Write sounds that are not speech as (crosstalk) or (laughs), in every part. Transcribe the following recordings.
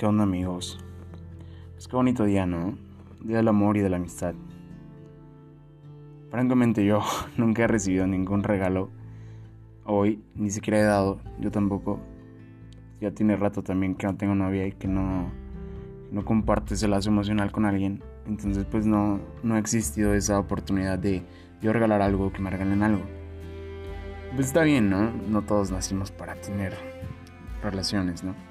¿Qué onda amigos? Es que bonito día, ¿no? Día del amor y de la amistad. Francamente yo (laughs) nunca he recibido ningún regalo hoy, ni siquiera he dado, yo tampoco. Ya tiene rato también que no tengo novia y que no, no comparto ese lazo emocional con alguien. Entonces pues no, no ha existido esa oportunidad de yo regalar algo, que me regalen algo. Pues está bien, ¿no? No todos nacimos para tener relaciones, ¿no?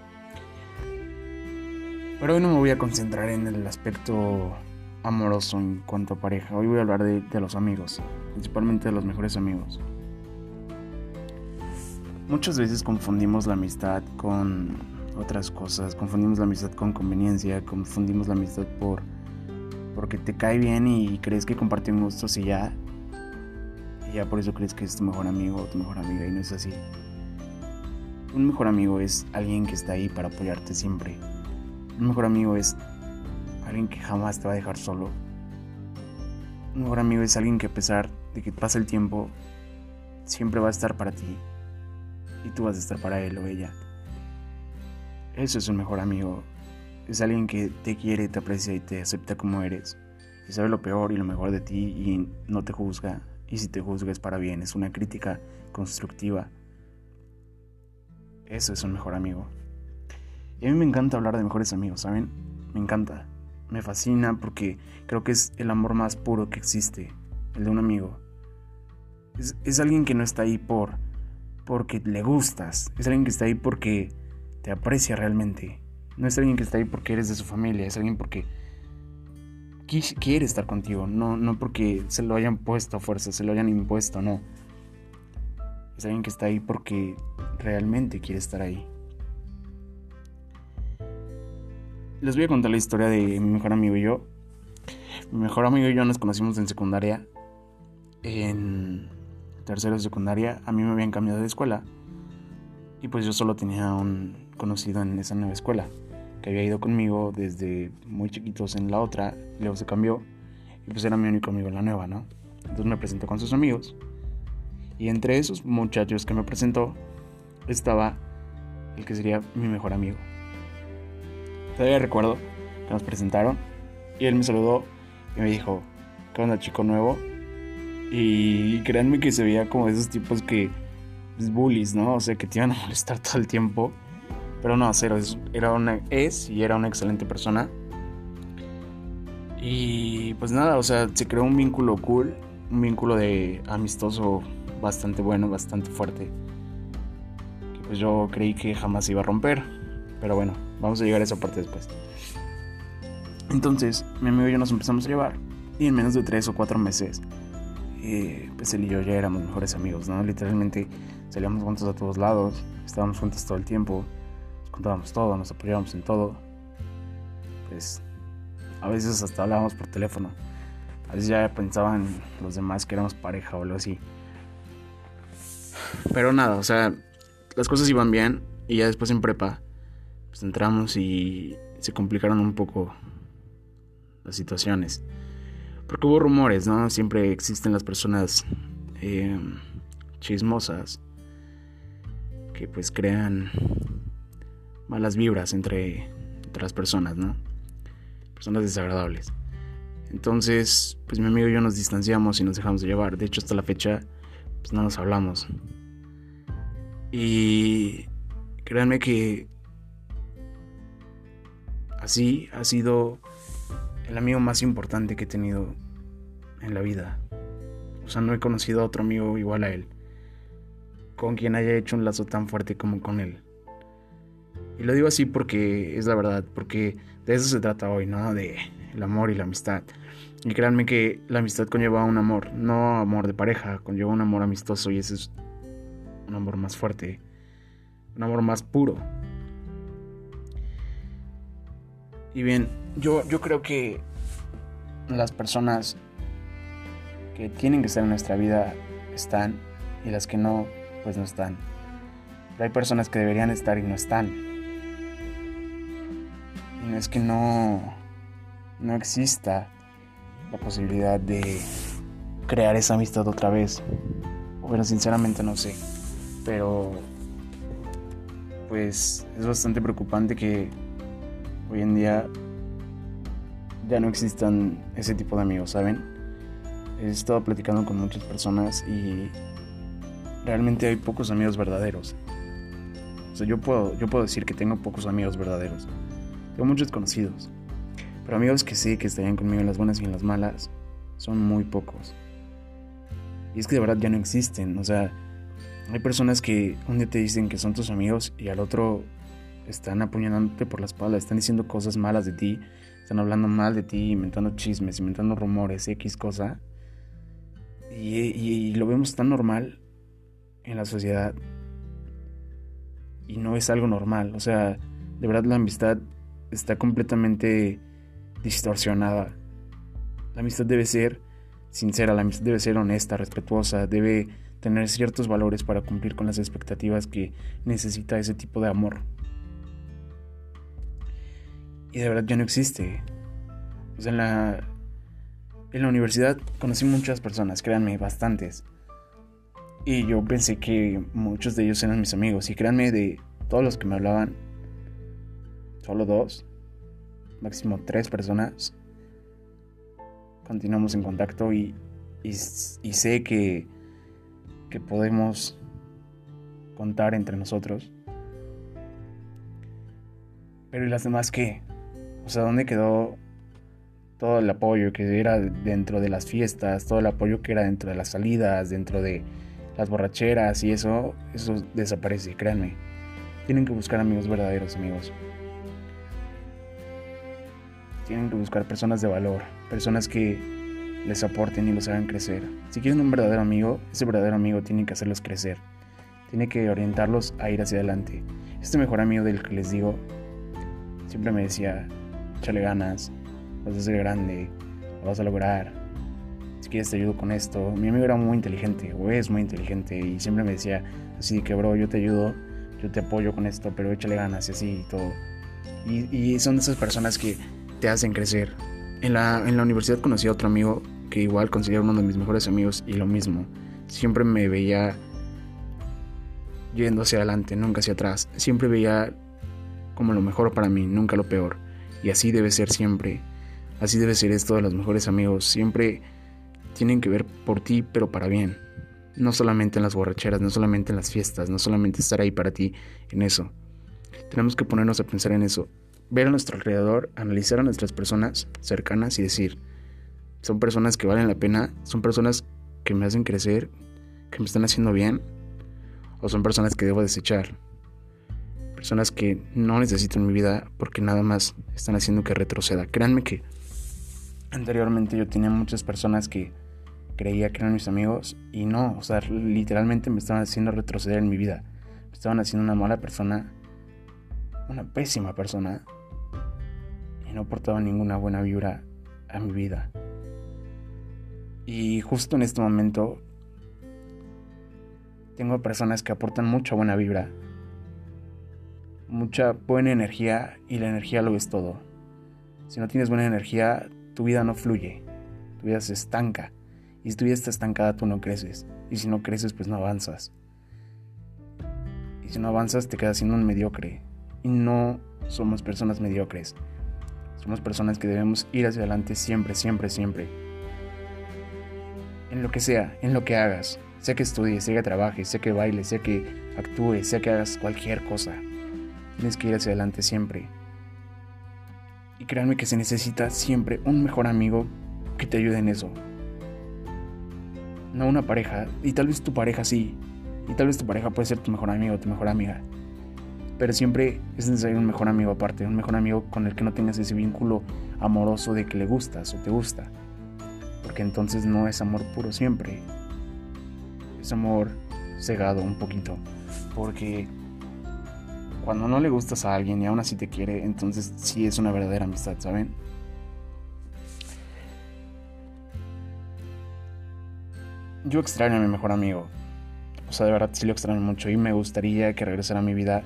Pero hoy no me voy a concentrar en el aspecto amoroso en cuanto a pareja. Hoy voy a hablar de, los amigos, principalmente de los mejores amigos. Muchas veces confundimos la amistad con otras cosas, confundimos la amistad con conveniencia, confundimos la amistad por porque te cae bien y crees que comparten gustos y ya y ya por eso crees que es tu mejor amigo o tu mejor amiga y no es así. Un mejor amigo es alguien que está ahí para apoyarte siempre, un mejor amigo es alguien que jamás te va a dejar solo. Un mejor amigo es alguien que a pesar de que pase el tiempo, siempre va a estar para ti. Y tú vas a estar para él o ella. Eso es un mejor amigo. Es alguien que te quiere, te aprecia y te acepta como eres. Y sabe lo peor y lo mejor de ti y no te juzga. Y si te juzga es para bien, es una crítica constructiva. Eso es un mejor amigo. Y a mí me encanta hablar de mejores amigos, ¿saben? Me encanta. Me fascina porque creo que es el amor más puro que existe, el de un amigo. Es, alguien que no está ahí por porque le gustas, es alguien que está ahí porque te aprecia realmente. No es alguien que está ahí porque eres de su familia, es alguien porque quiere estar contigo, no, no porque se lo hayan puesto a fuerza, se lo hayan impuesto, no. Es alguien que está ahí porque realmente quiere estar ahí. Les voy a contar la historia de mi mejor amigo y yo. Mi mejor amigo y yo nos conocimos en secundaria. En tercero de secundaria, a mí me habían cambiado de escuela. Y pues yo solo tenía un conocido en esa nueva escuela, que había ido conmigo desde muy chiquitos en la otra, luego se cambió, y pues era mi único amigo en la nueva, ¿no? Entonces me presentó con sus amigos. Y entre esos muchachos que me presentó estaba el que sería mi mejor amigo. Recuerdo que nos presentaron y él me saludó y me dijo, ¿qué onda chico nuevo? Y créanme que se veía como esos tipos que es pues, bullies, ¿no? O sea, que te iban a molestar todo el tiempo. Pero no, cero, es, era una, es y era una excelente persona. Y pues nada, o sea, se creó un vínculo cool, un vínculo de amistoso bastante bueno, bastante fuerte. Pues yo creí que jamás iba a romper. Pero bueno, Vamos a llegar a esa parte después. Entonces, mi amigo y yo nos empezamos a llevar. Y en menos de tres o cuatro meses, eh, pues él y yo ya éramos mejores amigos, ¿no? Literalmente salíamos juntos a todos lados, estábamos juntos todo el tiempo, nos contábamos todo, nos apoyábamos en todo. Pues a veces hasta hablábamos por teléfono. A veces ya pensaban los demás que éramos pareja o algo así. Pero nada, o sea, las cosas iban bien y ya después en prepa pues entramos y se complicaron un poco las situaciones. Porque hubo rumores, ¿no? Siempre existen las personas eh, chismosas que pues crean malas vibras entre, entre las personas, ¿no? Personas desagradables. Entonces, pues mi amigo y yo nos distanciamos y nos dejamos de llevar. De hecho, hasta la fecha, pues no nos hablamos. Y créanme que Así ha sido el amigo más importante que he tenido en la vida. O sea, no he conocido a otro amigo igual a él, con quien haya hecho un lazo tan fuerte como con él. Y lo digo así porque es la verdad, porque de eso se trata hoy, ¿no? De el amor y la amistad. Y créanme que la amistad conlleva un amor, no amor de pareja, conlleva un amor amistoso y ese es un amor más fuerte, un amor más puro. Y bien, yo, yo creo que las personas que tienen que estar en nuestra vida están y las que no, pues no están. Pero hay personas que deberían estar y no están. Y no es que no, no exista la posibilidad de crear esa amistad otra vez. Bueno, sinceramente no sé. Pero pues es bastante preocupante que hoy en día ya no existan ese tipo de amigos, ¿saben? He estado platicando con muchas personas y realmente hay pocos amigos verdaderos. O sea, yo puedo, yo puedo decir que tengo pocos amigos verdaderos. Tengo muchos conocidos. Pero amigos que sí, que estarían conmigo en las buenas y en las malas, son muy pocos. Y es que de verdad ya no existen. O sea, hay personas que un día te dicen que son tus amigos y al otro están apuñalándote por la espalda, están diciendo cosas malas de ti, están hablando mal de ti, inventando chismes, inventando rumores, X cosa. Y, y lo vemos tan normal en la sociedad. Y no es algo normal. O sea, de verdad la amistad está completamente distorsionada. La amistad debe ser sincera, la amistad debe ser honesta, respetuosa, debe tener ciertos valores para cumplir con las expectativas que necesita ese tipo de amor. Y de verdad ya no existe. Sea, en la, en la universidad conocí muchas personas, créanme, bastantes. Y yo pensé que muchos de ellos eran mis amigos. Y créanme, de todos los que me hablaban, solo dos, máximo tres personas, continuamos en contacto y, y, sé que, que podemos contar entre nosotros. Pero ¿y las demás qué? O sea, ¿dónde quedó todo el apoyo que era dentro de las fiestas, todo el apoyo que era dentro de las salidas, dentro de las borracheras y eso, eso desaparece, créanme. Tienen que buscar amigos verdaderos, amigos. Tienen que buscar personas de valor, personas que les aporten y los hagan crecer. Si quieren un verdadero amigo, ese verdadero amigo tiene que hacerlos crecer. Tiene que orientarlos a ir hacia adelante. Este mejor amigo del que les digo siempre me decía, échale ganas, vas a ser grande, lo vas a lograr, si quieres te ayudo con esto. Mi amigo era muy inteligente, o es muy inteligente, y siempre me decía así que, bro, yo te ayudo, yo te apoyo con esto, pero échale ganas y así y todo. Y, son de esas personas que te hacen crecer. En la, en la universidad conocí a otro amigo que igual considero uno de mis mejores amigos y lo mismo. Siempre me veía yendo hacia adelante, nunca hacia atrás. Siempre veía como lo mejor para mí, nunca lo peor. Y así debe ser siempre. Así debe ser esto de los mejores amigos. Siempre tienen que ver por ti, pero para bien. No solamente en las borracheras, no solamente en las fiestas, no solamente estar ahí para ti en eso. Tenemos que ponernos a pensar en eso. Ver a nuestro alrededor, analizar a nuestras personas cercanas y decir, son personas que valen la pena, son personas que me hacen crecer, que me están haciendo bien, o son personas que debo desechar. Personas que no necesito en mi vida porque nada más están haciendo que retroceda. Créanme que anteriormente yo tenía muchas personas que creía que eran mis amigos y no, o sea, literalmente me estaban haciendo retroceder en mi vida. Me estaban haciendo una mala persona, una pésima persona y no aportaba ninguna buena vibra a mi vida. Y justo en este momento tengo personas que aportan mucha buena vibra, mucha buena energía y la energía lo es todo. Si no tienes buena energía, tu vida no fluye, tu vida se estanca. Y si tu vida está estancada, tú no creces. Y si no creces, pues no avanzas. Y si no avanzas, te quedas siendo un mediocre. Y no somos personas mediocres. Somos personas que debemos ir hacia adelante siempre, siempre, siempre. En lo que sea, en lo que hagas. Sea que estudies, sea que trabajes, sea que bailes, sea que actúes, sea que hagas cualquier cosa. Tienes que ir hacia adelante siempre. Y créanme que se necesita siempre un mejor amigo que te ayude en eso no una pareja. Y tal vez tu pareja sí. Y tal vez tu pareja puede ser tu mejor amigo o tu mejor amiga. Pero siempre es necesario un mejor amigo aparte, un mejor amigo con el que no tengas ese vínculo amoroso de que le gustas o te gusta. Porque entonces no es amor puro siempre. Es amor cegado un poquito. Porque cuando no le gustas a alguien y aún así te quiere, entonces sí es una verdadera amistad, ¿saben? yo extraño a mi mejor amigo. O sea, de verdad sí lo extraño mucho y me gustaría que regresara a mi vida.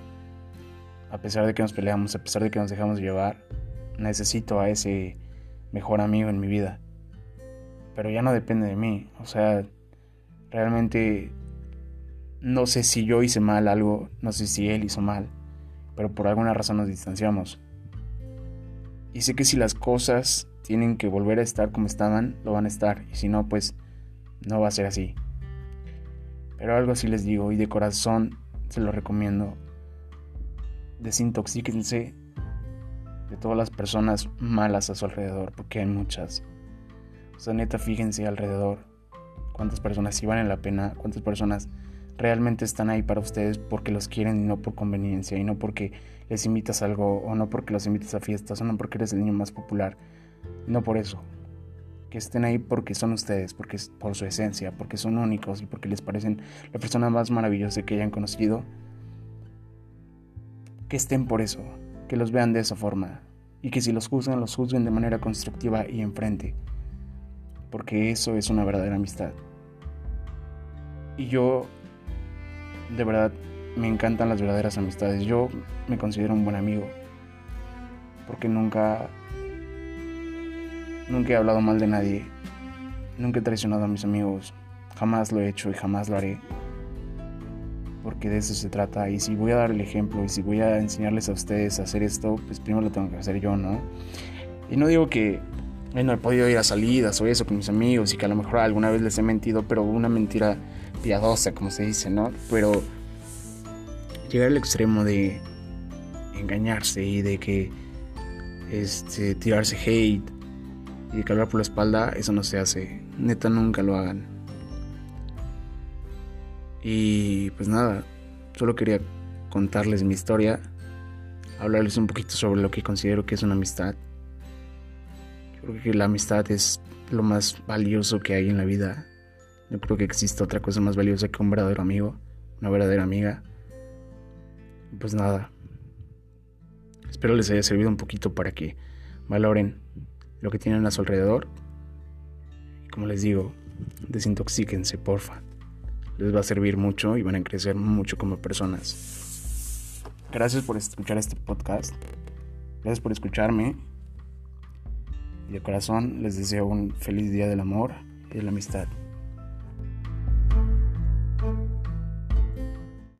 A pesar de que nos peleamos, a pesar de que nos dejamos llevar, necesito a ese mejor amigo en mi vida. Pero ya no depende de mí. O sea, realmente no sé si yo hice mal algo, no sé si él hizo mal, pero por alguna razón nos distanciamos. Y sé que si las cosas tienen que volver a estar como estaban, lo van a estar. Y si no, pues no va a ser así. Pero algo así les digo y de corazón se lo recomiendo. Desintoxíquense de todas las personas malas a su alrededor, porque hay muchas. O sea, neta, fíjense alrededor cuántas personas sí valen la pena, cuántas personas realmente están ahí para ustedes porque los quieren y no por conveniencia, y no porque les invitas algo, o no porque los invitas a fiestas, o no porque eres el niño más popular. No por eso. Que estén ahí porque son ustedes, porque es por su esencia, porque son únicos y porque les parecen la persona más maravillosa que hayan conocido. Que estén por eso, que los vean de esa forma y que si los juzgan, los juzguen de manera constructiva y enfrente. Porque eso es una verdadera amistad. Y yo, de verdad, me encantan las verdaderas amistades. Yo me considero un buen amigo. Porque nunca Nunca he hablado mal de nadie. Nunca he traicionado a mis amigos. Jamás lo he hecho y jamás lo haré. Porque de eso se trata. Y si voy a dar el ejemplo y si voy a enseñarles a ustedes a hacer esto, pues primero lo tengo que hacer yo, ¿no? Y no digo que no he podido ir a salidas o eso con mis amigos y que a lo mejor alguna vez les he mentido, pero una mentira piadosa, como se dice, ¿no? Pero llegar al extremo de engañarse y de que este, tirarse hate y de que por la espalda, eso no se hace. Neta, nunca lo hagan. Y pues nada, solo quería contarles mi historia, hablarles un poquito sobre lo que considero que es una amistad. Yo creo que la amistad es lo más valioso que hay en la vida. No creo que exista otra cosa más valiosa que un verdadero amigo, una verdadera amiga. Pues nada, espero les haya servido un poquito para que valoren lo que tienen a su alrededor. Como les digo, desintoxíquense, porfa. Les va a servir mucho y van a crecer mucho como personas. Gracias por escuchar este podcast. Gracias por escucharme. Y de corazón les deseo un feliz día del amor y de la amistad.